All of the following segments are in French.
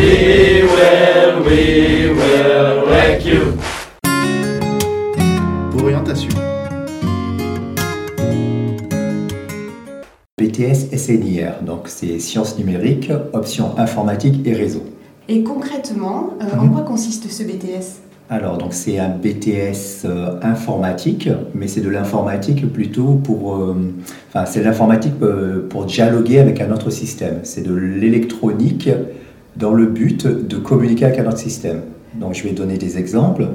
We will, we will wreck you. Orientation. BTS SNIR, donc c'est sciences numériques, options informatique et réseau. Et concrètement, euh, en quoi consiste ce BTS Alors, donc c'est un BTS euh, informatique, mais c'est de l'informatique plutôt pour. euh, Enfin, c'est de l'informatique euh, pour dialoguer avec un autre système. C'est de l'électronique dans le but de communiquer avec un autre système. Donc, je vais donner des exemples.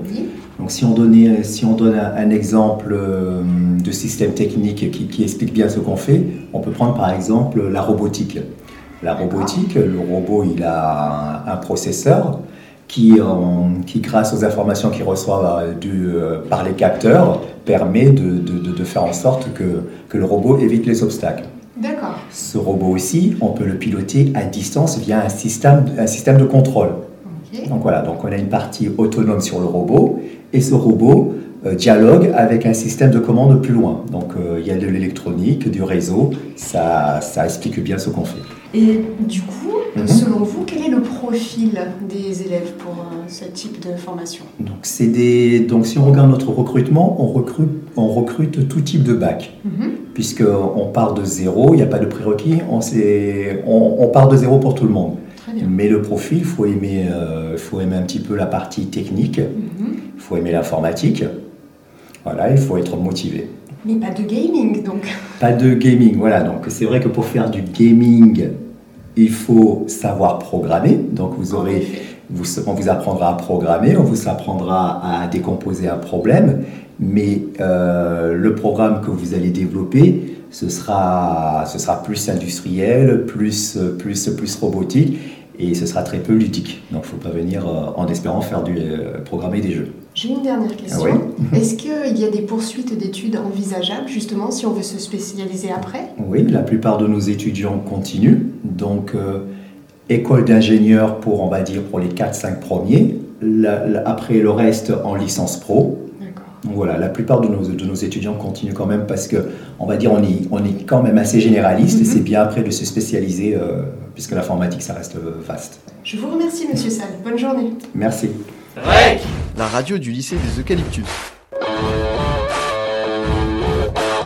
Donc, si on, donnait, si on donne un, un exemple euh, de système technique qui, qui explique bien ce qu'on fait, on peut prendre par exemple la robotique. La robotique, le robot, il a un, un processeur qui, en- qui, grâce aux informations qu'il reçoit euh, du, euh, par les capteurs, permet de, de- de- de faire en sorte que, que le robot évite les obstacles. Ce robot aussi, on peut le piloter à distance via un système, un système de contrôle. Donc voilà, donc on a une partie autonome sur le robot et ce robot euh, dialogue avec un système de commande plus loin. Donc euh, il y a de l'électronique, du réseau, ça, ça explique bien ce qu'on fait. Et du coup, Mhm. selon vous, quel est le profil des élèves pour euh, ce type de formation? Donc, des, donc si on regarde notre recrutement, on recrute, on recrute tout type de bac. Mhm. Puisqu'on part de zéro, il n'y a pas de prérequis, on, on, on part de zéro pour tout le monde. Mais le profil, il faut, aimer, euh, faut aimer un petit peu la partie technique, Mhm. il faut aimer l'informatique. Voilà, il faut être motivé. Mais pas de gaming, donc. Pas de gaming, voilà. Donc c'est vrai que pour faire du gaming, il faut savoir programmer. Donc vous aurez. Vous, on vous apprendra à programmer, on vous apprendra à décomposer un problème. Mais euh, le programme que vous allez développer, ce sera, ce sera plus industriel, plus, plus, plus robotique, et ce sera très peu ludique. Donc il ne faut pas venir euh, en espérant faire du euh, programmer des jeux. J'ai une dernière question. Ah oui Est-ce qu'il y a des poursuites d'études envisageables, justement, si on veut se spécialiser après? Oui, la plupart de nos étudiants continuent. Donc, école d'ingénieur pour, on va dire, pour les 4-5 premiers. La- la- après, le reste en licence pro. Donc voilà, la plupart de nos, de nos étudiants continuent quand même parce que, on va dire, on est, on est quand même assez généraliste et Mhm. c'est bien après de se spécialiser euh, puisque l'informatique, ça reste euh, vaste. Je vous remercie, monsieur Sall. Bonne journée. Merci. La radio du lycée des Eucalyptus.